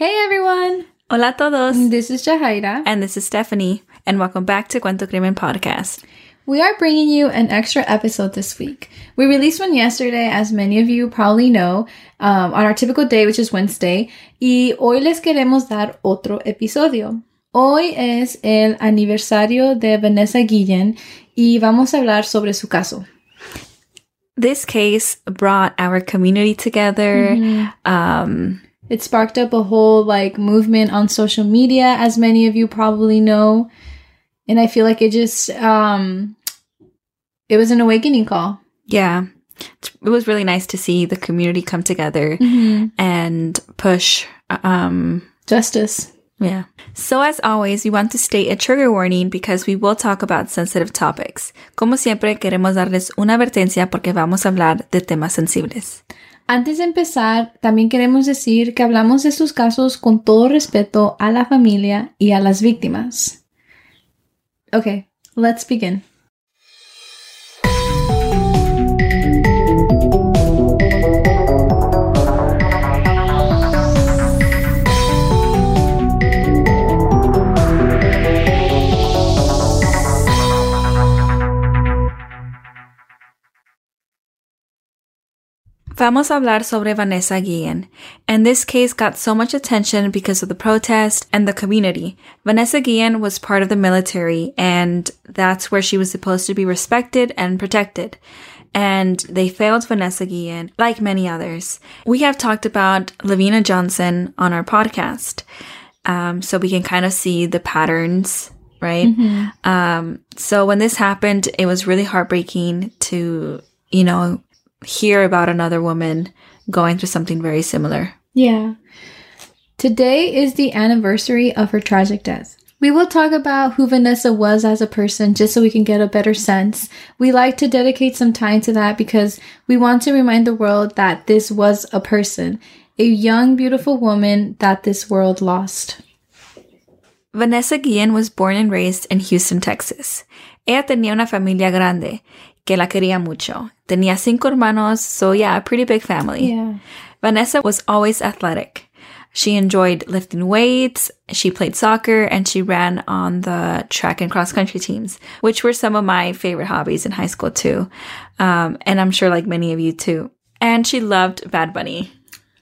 Hey everyone! Hola a todos. This is Jahaira. And this is Stephanie. And welcome back to Cuento Crimen Podcast. We are bringing you an extra episode this week. We released one yesterday, as many of you probably know, um, on our typical day, which is Wednesday. Y hoy les queremos dar otro episodio. Hoy es el aniversario de Vanessa Guillen y vamos a hablar sobre su caso. This case brought our community together. Um, It sparked up a whole like movement on social media, as many of you probably know. And I feel like it just um it was an awakening call. yeah, it was really nice to see the community come together and push. Um, Justice. yeah. So, as always, we want to state a trigger warning because we will talk about sensitive topics. Como siempre, queremos darles una advertencia porque vamos a hablar de temas sensibles. Antes de empezar, también queremos decir que hablamos de estos casos con todo respeto a la familia y a las víctimas. Okay, let's begin. Vamos a hablar sobre Vanessa Guillen. And this case got so much attention because of the protest and the community. Vanessa Guillen was part of the military and that's where she was supposed to be respected and protected. And they failed Vanessa Guillen, like many others. We have talked about LaVena Johnson on our podcast. Um, so we can kind of see the patterns, right? Um, so when this happened, it was really heartbreaking to, you know, hear about another woman going through something very similar. Yeah. Today is the anniversary of her tragic death. We will talk about who Vanessa was as a person just so we can get a better sense. We like to dedicate some time to that because we want to remind the world that this was a person, a young, beautiful woman that this world lost. Vanessa Guillen was born and raised in Houston, Texas. Ella tenía una familia grande que la quería mucho. Tenía cinco hermanos, so yeah, a pretty big family. Yeah. Vanessa was always athletic. She enjoyed lifting weights, she played soccer, and she ran on the track and cross country teams, which were some of my favorite hobbies in high school too. Um, and I'm sure like many of you too. And she loved Bad Bunny.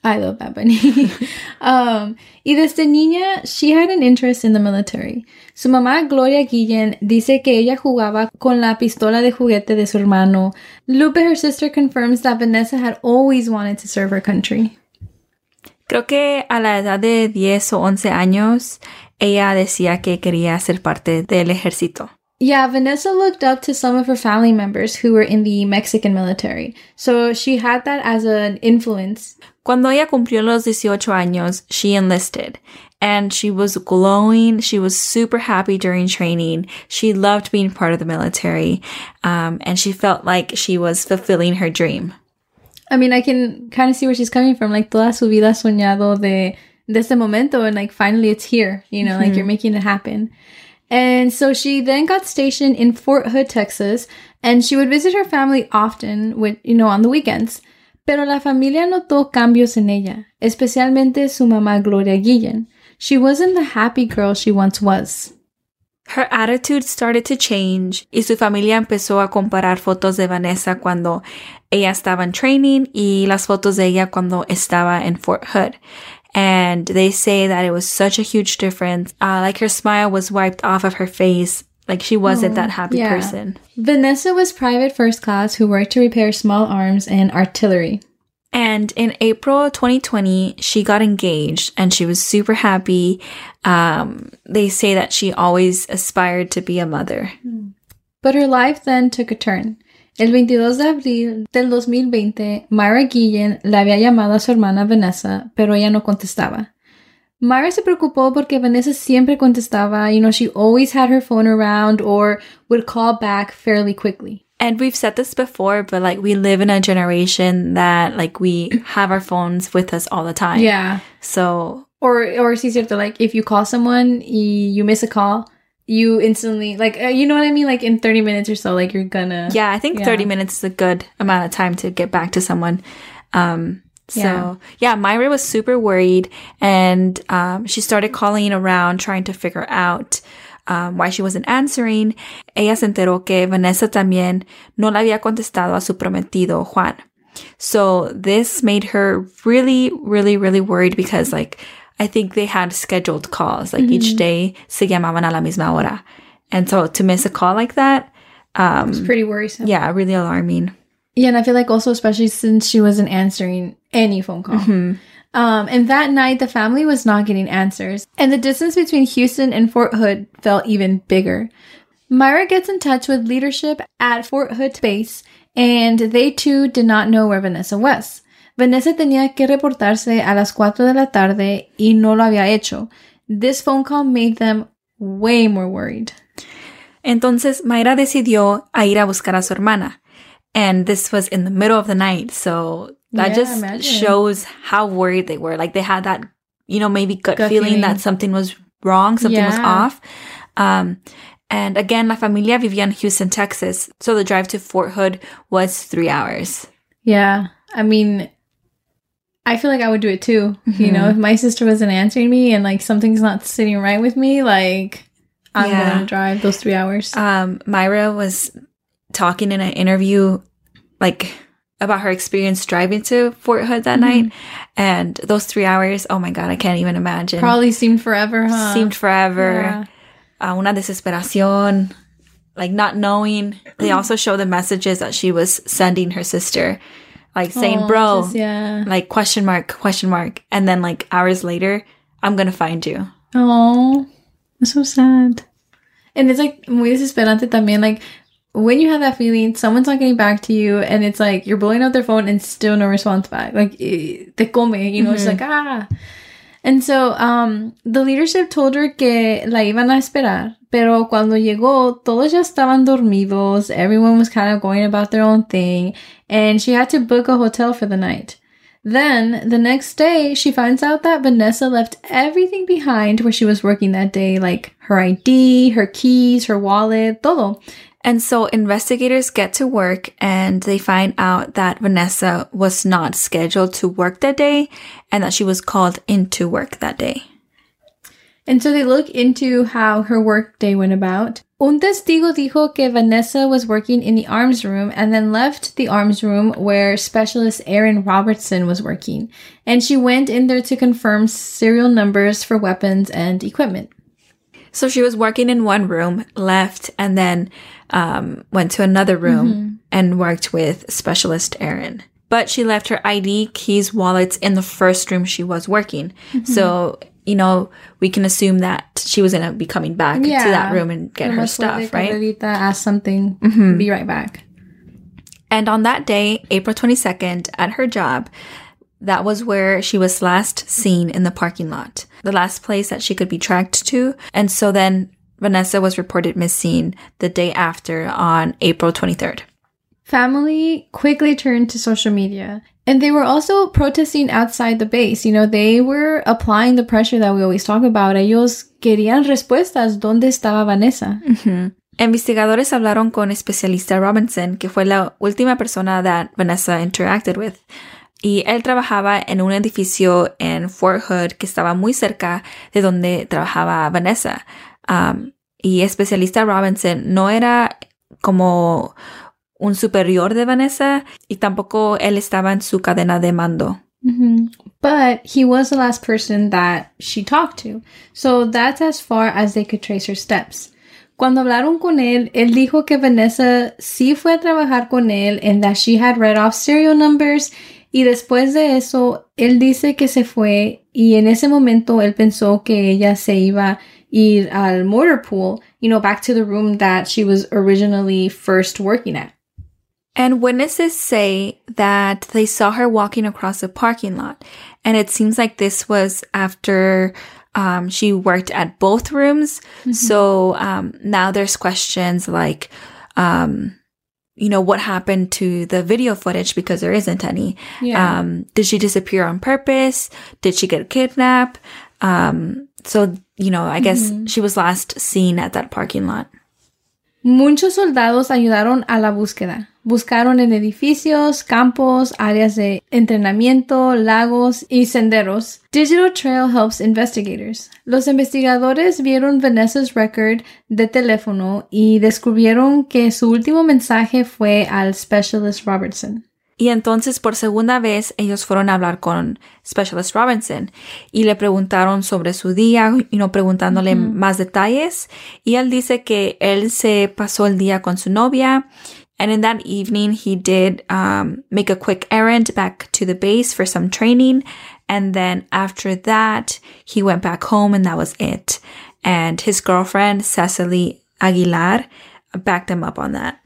I love Bad Bunny. um, y desde niña, she had an interest in the military. Su mamá, Gloria Guillen, dice que ella jugaba con la pistola de juguete de su hermano. Lupe, her sister, confirms that Vanessa had always wanted to serve her country. Creo que a la edad de 10 o 11 años, ella decía que quería ser parte del ejército. Yeah, Vanessa looked up to some of her family members who were in the Mexican military. So she had that as an influence. Cuando ella cumplió los 18 años, she enlisted and she was glowing. She was super happy during training. She loved being part of the military. Um, and she felt like she was fulfilling her dream. I mean, I can kind of see where she's coming from. Like, toda su vida soñado de, de este momento, and like, finally it's here. You know, like, you're making it happen. And so she then got stationed in Fort Hood, Texas, and she would visit her family often, with, you know, on the weekends. Pero la familia notó cambios en ella, especialmente su mamá Gloria Guillen. She wasn't the happy girl she once was. Her attitude started to change y su familia empezó a comparar fotos de Vanessa cuando ella estaba en training y las fotos de ella cuando estaba en Fort Hood. And they say that it was such a huge difference. Uh, like her smile was wiped off of her face. Like she wasn't that happy yeah. person. Vanessa was private first class who worked to repair small arms and artillery. And in April 2020, she got engaged and she was super happy. Um, they say that she always aspired to be a mother. But her life then took a turn. El 22 de abril del 2020, Mayra Guillen le había llamado a su hermana Vanessa, pero ella no contestaba. Mayra se preocupó porque Vanessa siempre contestaba, you know, she always had her phone around or would call back fairly quickly. And we've said this before, but like we live in a generation that like we have our phones with us all the time. Yeah. So Or or it's easier to like if you call someone, y you miss a call, you instantly like uh, you know what I mean like in 30 minutes or so like you're gonna yeah, I think Yeah. 30 minutes is a good amount of time to get back to someone. Um, So Yeah. yeah, Mayra was super worried and um, she started calling around trying to figure out um, why she wasn't answering. Ella se enteró que Vanessa también no le había contestado a su prometido Juan. So this made her really, really, really worried because like I think they had scheduled calls. Like each day se llamaban a la misma hora. And so to miss a call like that, um, It's pretty worrisome. yeah, really alarming. Yeah, and I feel like also especially since she wasn't answering any phone call. Um, and that night, the family was not getting answers, and the distance between Houston and Fort Hood felt even bigger. Mayra gets in touch with leadership at Fort Hood base, and they too did not know where Vanessa was. Vanessa tenía que reportarse a las cuatro de la tarde y no lo había hecho. This phone call made them way more worried. Entonces Mayra decidió a ir a buscar a su hermana. And this was in the middle of the night. So that Yeah, just imagine. shows how worried they were. Like they had that, you know, maybe gut, Gut feeling, feeling. that something was wrong, something was off. Um, and again, La Familia vivía in Houston, Texas. So the drive to Fort Hood was three hours. Yeah. I mean, I feel like I would do it too. You know, if my sister wasn't answering me and like something's not sitting right with me, like I'm Yeah. going to drive those three hours. Um, Mayra was talking in an interview, like about her experience driving to Fort Hood that night, and those three hours. Oh my god, I can't even imagine. Probably seemed forever, huh? seemed forever. Yeah. Uh, una desesperación, like not knowing. They also show the messages that she was sending her sister, like saying, Oh, "Bro, just- yeah. like question mark, question mark," and then like hours later, I'm gonna find you. Oh, that's so sad. And it's like muy desesperante también. Like when you have that feeling, someone's not getting back to you, and it's like you're blowing out their phone and still no response back. Like eh, te come, you know, it's like ah. And so, um, the leadership told her que la iban a esperar, pero cuando llegó, todos ya estaban dormidos. Everyone was kind of going about their own thing, and she had to book a hotel for the night. Then, the next day, she finds out that Vanessa left everything behind where she was working that day, like her ID, her keys, her wallet, todo. And so investigators get to work and they find out that Vanessa was not scheduled to work that day and that she was called into work that day. And so they look into how her work day went about. Un testigo dijo que Vanessa was working in the arms room and then left the arms room where specialist Aaron Robertson was working. And she went in there to confirm serial numbers for weapons and equipment. So she was working in one room, left, and then um, went to another room and worked with specialist Aaron But she left her ID, keys, wallets in the first room she was working. So, you know, we can assume that she was going to be coming back to that room and get her stuff, right? Carmelita ask something, mm-hmm. be right back. And on that day, April 22nd, at her job, that was where she was last seen in the parking lot, the last place that she could be tracked to. And so then Vanessa was reported missing the day after on April 23rd. Family quickly turned to social media. And they were also protesting outside the base. You know, they were applying the pressure that we always talk about. Ellos querían respuestas. ¿Dónde estaba Vanessa? Investigadores hablaron con especialista Robinson, que fue la última persona that Vanessa interacted with. Y él trabajaba en un edificio en Fort Hood que estaba muy cerca de donde trabajaba Vanessa. Um, y especialista Robinson no era como un superior de Vanessa y tampoco él estaba en su cadena de mando. But he was the last person that she talked to. So that's as far as they could trace her steps. Cuando hablaron con él, él dijo que Vanessa sí fue a trabajar con él and that she had read off serial numbers y después de eso, él dice que se fue y en ese momento él pensó que ella se iba a ir al motor pool, you know, back to the room that she was originally first working at. And witnesses say that they saw her walking across a parking lot. And it seems like this was after um, she worked at both rooms. So um, now there's questions like, um, you know, what happened to the video footage because there isn't any. Yeah. Um, did she disappear on purpose? Did she get kidnapped? Um, so, you know, I guess she was last seen at that parking lot. Muchos soldados ayudaron a la búsqueda. Buscaron en edificios, campos, áreas de entrenamiento, lagos y senderos. Digital Trail helps investigators. Los investigadores vieron Vanessa's record de teléfono y descubrieron que su último mensaje fue al Specialist Robertson. Y entonces por segunda vez ellos fueron a hablar con Specialist Robinson y le preguntaron sobre su día y no preguntándole más detalles. Y él dice que él se pasó el día con su novia. And in that evening, he did um, make a quick errand back to the base for some training. And then after that, he went back home and that was it. And his girlfriend, Cecily Aguilar, backed him up on that.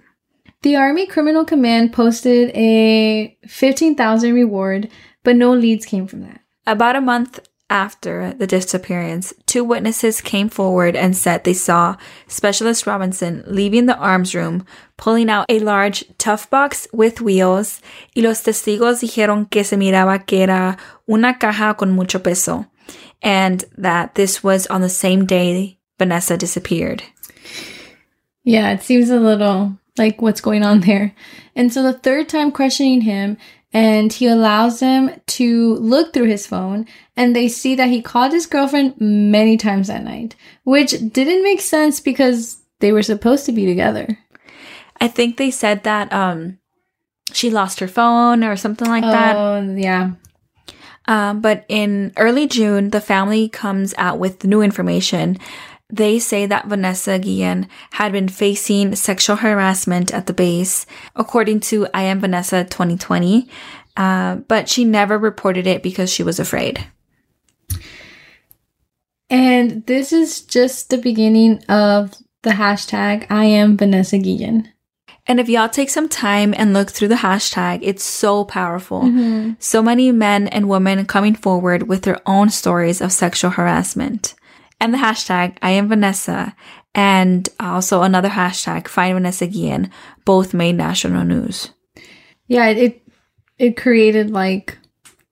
The Army Criminal Command posted a 15,000 reward, but no leads came from that. About a month after the disappearance, two witnesses came forward and said they saw Specialist Robinson leaving the arms room, pulling out a large tough box with wheels, y los testigos dijeron que se miraba que era una caja con mucho peso, and that this was on the same day Vanessa disappeared. Yeah, it seems a little like what's going on there. And so the third time questioning him, and he allows them to look through his phone, and they see that he called his girlfriend many times that night, which didn't make sense because they were supposed to be together. I think they said that um she lost her phone or something like that. Oh, yeah. Um, but in early June, the family comes out with new information. They say that Vanessa Guillen had been facing sexual harassment at the base, according to I Am Vanessa 2020, uh, but she never reported it because she was afraid. And this is just the beginning of the hashtag I Am Vanessa Guillen. And if y'all take some time and look through the hashtag, it's so powerful. So many men and women coming forward with their own stories of sexual harassment. And the hashtag I am Vanessa and also another hashtag Find Vanessa Guillen both made national news. Yeah, it it created like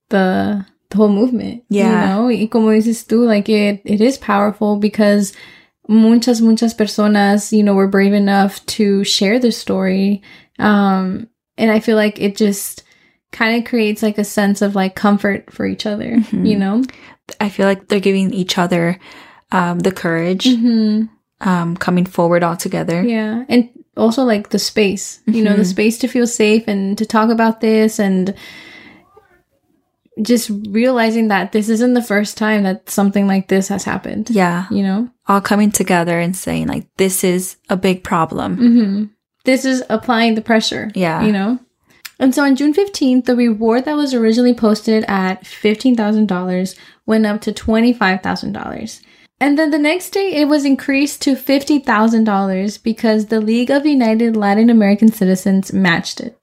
the the whole movement. Yeah. You know, y como dices tú, like it it is powerful because muchas muchas personas, you know, were brave enough to share their story. Um and I feel like it just kind of creates like a sense of like comfort for each other, you know? I feel like they're giving each other um, the courage Mm-hmm. um, coming forward all together. Yeah. And also like the space, you know, the Mhm. space to feel safe and to talk about this and just realizing that this isn't the first time that something like this has happened. Yeah. You know? All coming together and saying, like, this is a big problem. Mm-hmm. This is applying the pressure. Yeah. You know? And so on June 15th, the reward that was originally posted at $15,000 went up to $25,000. And then the next day, it was increased to $50,000 because the League of United Latin American Citizens matched it.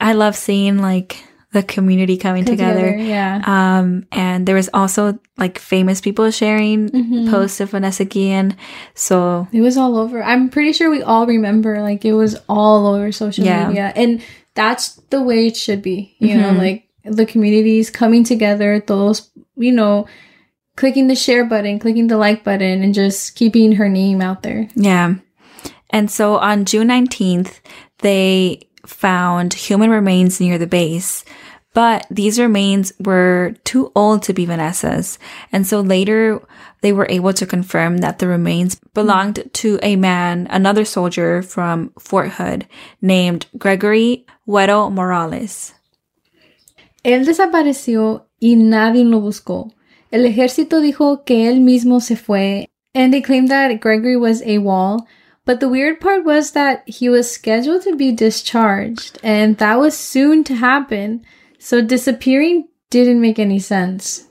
I love seeing, like, the community coming together. Yeah. Um, and there was also like famous people sharing Mhm. posts of Vanessa Guillen. So It was all over. I'm pretty sure we all remember, like, it was all over social Yeah. media. And that's the way it should be. You know, Mhm. like the communities coming together, those, you know, clicking the share button, clicking the like button, and just keeping her name out there. Yeah. And so on June 19th, they found human remains near the base, but these remains were too old to be Vanessa's. And so later they were able to confirm that the remains belonged to a man, another soldier from Fort Hood named Gregory Wedel-Morales. Él desapareció y nadie lo buscó. El ejército dijo que él mismo se fue, and they claimed that Gregory was AWOL. But the weird part was that he was scheduled to be discharged, and that was soon to happen. So disappearing didn't make any sense.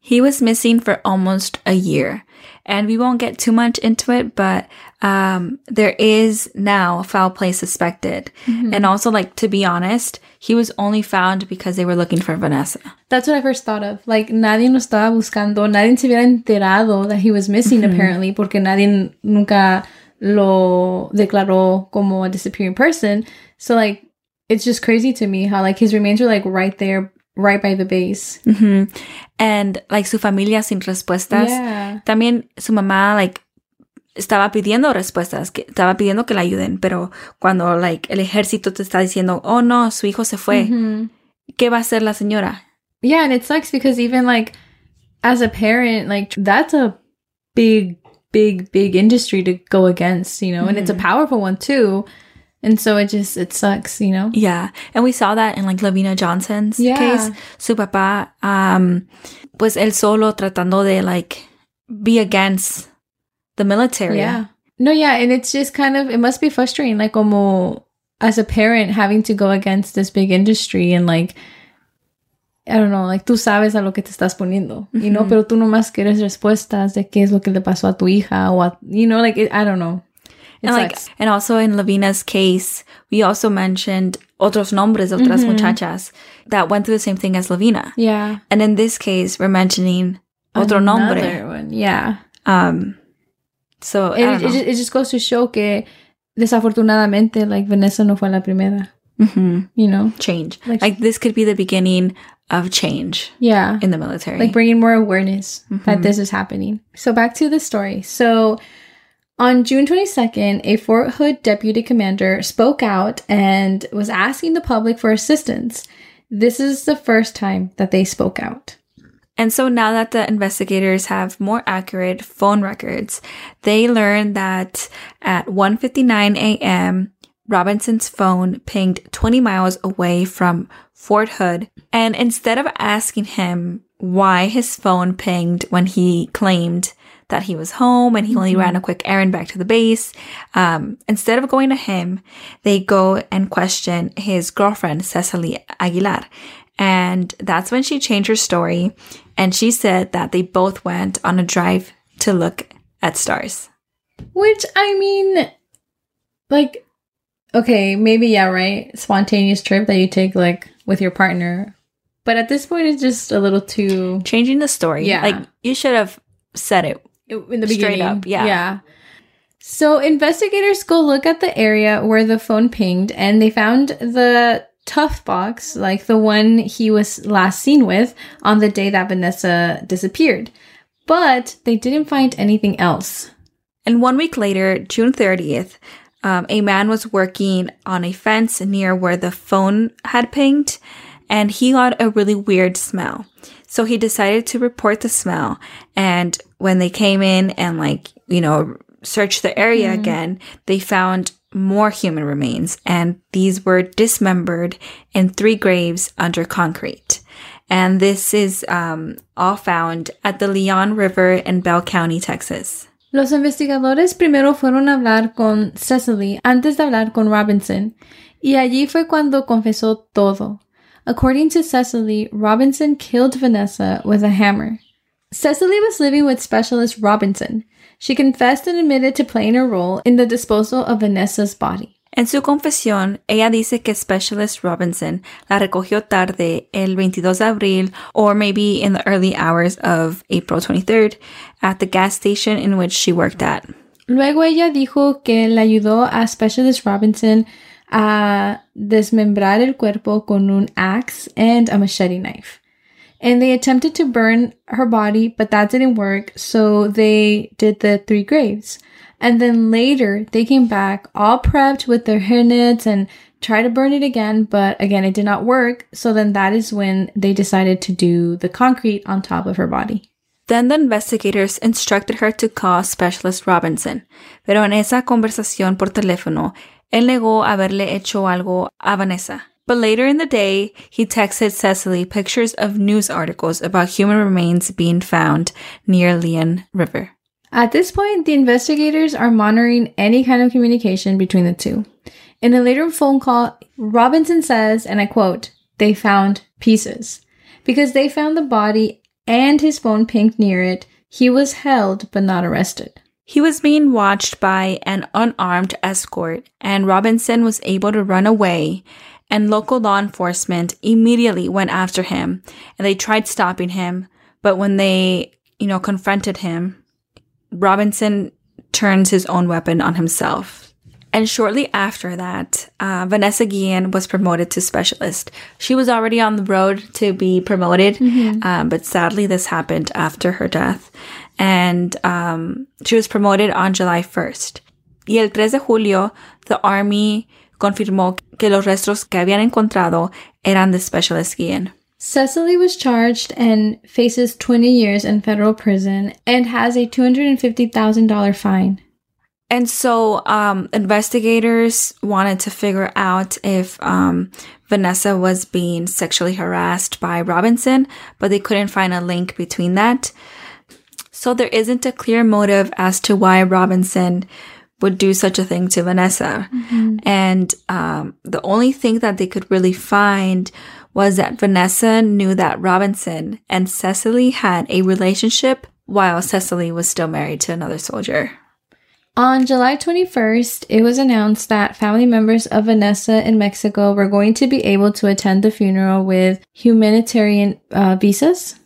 He was missing for almost a year. And we won't get too much into it, but um, there is now foul play suspected. And also, like, to be honest, he was only found because they were looking for Vanessa. That's what I first thought of. Like, nadie lo estaba buscando, nadie se hubiera enterado that he was missing, apparently, porque nadie nunca lo declaró como a disappearing person. So, like, it's just crazy to me how, like, his remains were, like, right there, right by the base. hmm And, like, su familia sin respuestas. Yeah. También su mamá, like, estaba pidiendo respuestas, que estaba pidiendo que la ayuden, pero cuando like el ejército te está diciendo, "Oh no, su hijo se fue." Mhm. ¿Qué va a hacer la señora? Yeah, and it sucks because even like as a parent, like that's a big, big, big industry to go against, you know, and it's a powerful one too. And so it just it sucks, you know. Yeah, and we saw that in like LaVena Johnson's Yeah. case. Su papá, um, pues él solo tratando de like be against the military. Yeah. No, yeah, and it's just kind of it must be frustrating, like como as a parent having to go against this big industry and like I don't know, like tú sabes a lo que te estás poniendo, you know, pero tú nomás quieres respuestas de qué es lo que le pasó a tu hija o a, you know, like it, I don't know. And like, sucks. and also in LaVena's case, we also mentioned otros nombres de otras muchachas that went through the same thing as LaVena. yeah. And in this case, we're mentioning otro nombre. One, yeah. Um, so it, it, just, it just goes to show que desafortunadamente, like Vanessa no fue la primera, Mhm. you know? Change. Like- Like, this could be the beginning of change Yeah. in the military. like bringing more awareness that this is happening. So back to the story. So on June 22nd, a Fort Hood deputy commander spoke out and was asking the public for assistance. This is the first time that they spoke out. And so now that the investigators have more accurate phone records, they learned that at 1:59 a.m., Robinson's phone pinged 20 miles away from Fort Hood, and instead of asking him why his phone pinged when he claimed that he was home and he only ran a quick errand back to the base, um, instead of going to him, they go and question his girlfriend, Cecily Aguilar. And that's when she changed her story. And she said that they both went on a drive to look at stars. Which I mean, like, okay, maybe yeah, right? Spontaneous trip that you take like with your partner. But at this point, it's just a little too Changing the story. Yeah. Like you should have said it. In the Straight beginning. up, yeah. Yeah. So investigators go look at the area where the phone pinged and they found the tough box, like the one he was last seen with on the day that Vanessa disappeared. But they didn't find anything else. And one week later, June 30th, um, a man was working on a fence near where the phone had pinged and he got a really weird smell. So he decided to report the smell. And when they came in and like, you know, searched the area again, they found more human remains and these were dismembered in three graves under concrete. And this is um, all found at the Leon River in Bell County, Texas. Los investigadores primero fueron a hablar con Cecily antes de hablar con Robinson, y allí fue cuando confesó todo. According to Cecily, Robinson killed Vanessa with a hammer. Cecily was living with specialist Robinson. She confessed and admitted to playing a role in the disposal of Vanessa's body. En su confesión, ella dice que Specialist Robinson la recogió tarde el 22 de abril or maybe in the early hours of April 23rd at the gas station in which she worked at. Luego ella dijo que le ayudó a Specialist Robinson a desmembrar el cuerpo con un axe and a machete knife. And they attempted to burn her body, but that didn't work, so they did the three graves. And then later, they came back all prepped with their hairnets and tried to burn it again, but again, it did not work. So then that is when they decided to do the concrete on top of her body. Then the investigators instructed her to call Specialist Robinson, pero en esa conversación por teléfono, él negó haberle hecho algo a Vanessa. But later in the day, he texted Cecily pictures of news articles about human remains being found near Leon River. At this point, the investigators are monitoring any kind of communication between the two. In a later phone call, Robinson says, and I quote, they found pieces. Because they found the body and his phone pinged near it, he was held but not arrested. He was being watched by an unarmed escort, and Robinson was able to run away. And local law enforcement immediately went after him, and they tried stopping him. But when they, you know, confronted him, Robinson turns his own weapon on himself. And shortly after that, uh, Vanessa Guillen was promoted to specialist. She was already on the road to be promoted, um, but sadly, this happened after her death. And um, she was promoted on July 1st. Y el 3 de julio, the Army confirmó que los restos que habían encontrado eran de Specialist Guillen. Cecily was charged and faces 20 years in federal prison and has a $250,000 fine. And so um, investigators wanted to figure out if um, Vanessa was being sexually harassed by Robinson, but they couldn't find a link between that. So there isn't a clear motive as to why Robinson would do such a thing to Vanessa. And um, the only thing that they could really find was that Vanessa knew that Robinson and Cecily had a relationship while Cecily was still married to another soldier. On July 21st, it was announced that family members of Vanessa in Mexico were going to be able to attend the funeral with humanitarian uh, visas.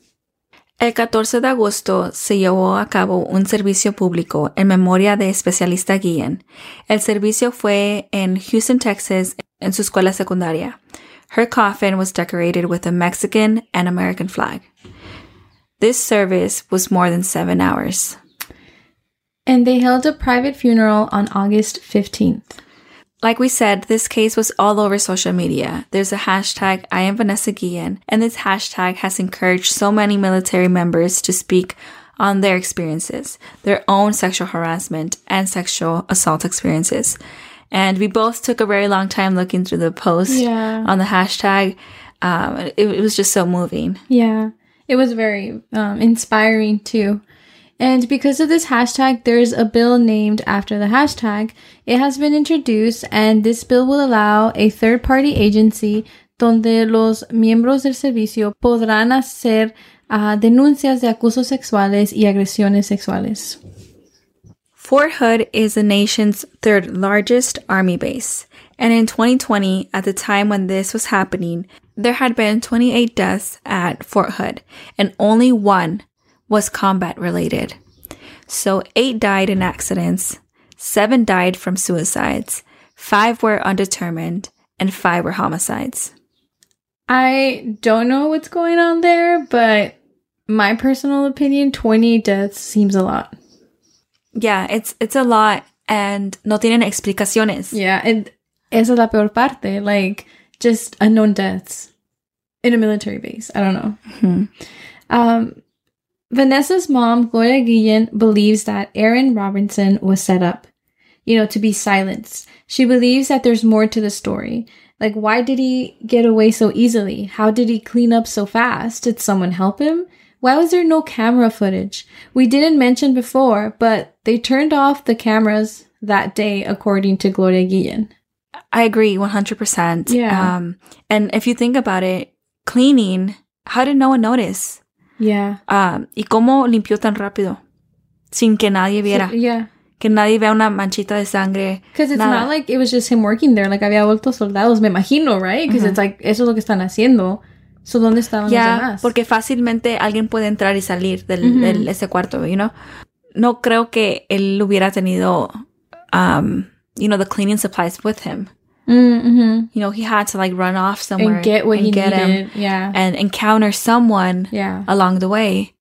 El 14 de agosto se llevó a cabo un servicio público en memoria de especialista Guillen. El servicio fue en Houston, Texas, en su escuela secundaria. Her coffin was decorated with a Mexican and American flag. This service was more than seven hours. And they held a private funeral on August 15th. Like we said, this case was all over social media. There's a hashtag I am Vanessa Guillen, and this hashtag has encouraged so many military members to speak on their experiences, their own sexual harassment and sexual assault experiences. And we both took a very long time looking through the post Yeah. on the hashtag. Um, it, it was just so moving. Yeah, it was very um, inspiring too. And because of this hashtag, there's a bill named after the hashtag. It has been introduced, and this bill will allow a third party agency donde los miembros del servicio podrán hacer ah, denuncias de acusos sexuales y agresiones sexuales. Fort Hood is the nation's third largest army base. And in 2020, at the time when this was happening, there had been 28 deaths at Fort Hood, and only one was combat related. So eight died in accidents, seven died from suicides, five were undetermined, and five were homicides. I don't know what's going on there, but my personal opinion, 20 deaths seems a lot. Yeah, it's it's a lot, and no tienen explicaciones. Yeah, and esa es la peor parte. Like, just unknown deaths in a military base. I don't know. Um, Vanessa's mom, Gloria Guillen, believes that Aaron Robinson was set up, you know, to be silenced. She believes that there's more to the story. Like, why did he get away so easily? How did he clean up so fast? Did someone help him? Why was there no camera footage? We didn't mention before, but they turned off the cameras that day, according to Gloria Guillen. I agree 100%. Yeah. Um, and if you think about it, cleaning, how did no one notice? Yeah. Um, ¿Y cómo limpió tan rápido? Sin que nadie viera. Yeah. Que nadie vea una manchita de sangre. Because it's nada. not like it was just him working there. Like había vuelto soldados, me imagino, right? Because it's like, eso es lo que están haciendo. So, ¿dónde estaban Ya, los demás? porque fácilmente alguien puede entrar y salir del, del- ese cuarto, you know? No creo que él hubiera tenido, um, you know, the cleaning supplies with him. Mm-hmm. You know, he had to like run off somewhere And get what and he get him needed. Yeah. and encounter someone yeah. along the way.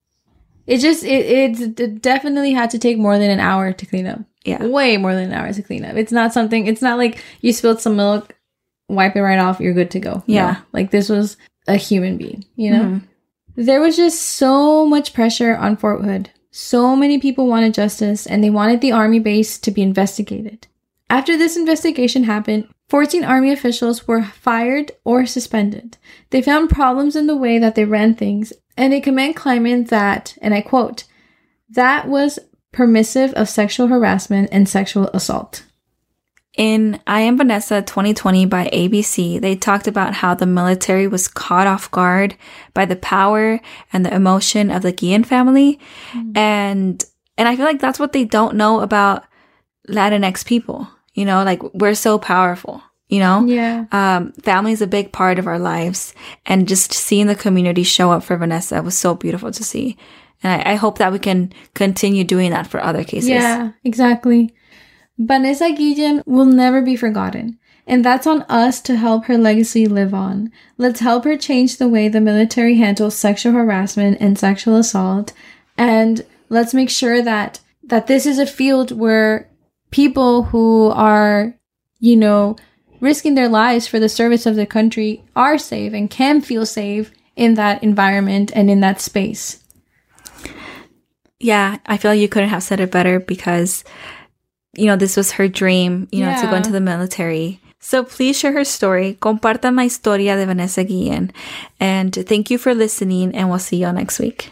It just, it, it, it definitely had to take more than an hour to clean up. Yeah. Way more than an hour to clean up. It's not something, it's not like you spilled some milk, wipe it right off, you're good to go. Yeah. No. Like this was a human being, you know? Mhm. There was just so much pressure on Fort Hood. So many people wanted justice and they wanted the army base to be investigated. After this investigation happened, 14 army officials were fired or suspended. They found problems in the way that they ran things and they commend claiming that, and I quote, that was permissive of sexual harassment and sexual assault. In I Am Vanessa 2020 by ABC, they talked about how the military was caught off guard by the power and the emotion of the Guillen family. Mm-hmm. And, and I feel like that's what they don't know about Latinx people. You know, like we're so powerful, you know? Yeah. Um, family is a big part of our lives. And just seeing the community show up for Vanessa was so beautiful to see. And I, I hope that we can continue doing that for other cases. Yeah, exactly. Vanessa Guillen will never be forgotten. And that's on us to help her legacy live on. Let's help her change the way the military handles sexual harassment and sexual assault. And let's make sure that, that this is a field where people who are, you know, risking their lives for the service of the country are safe and can feel safe in that environment and in that space. Yeah, I feel like you couldn't have said it better because, you know, this was her dream, you know, to go into the military. So please share her story. Compartan la historia de Vanessa Guillen. And thank you for listening, and we'll see you all next week.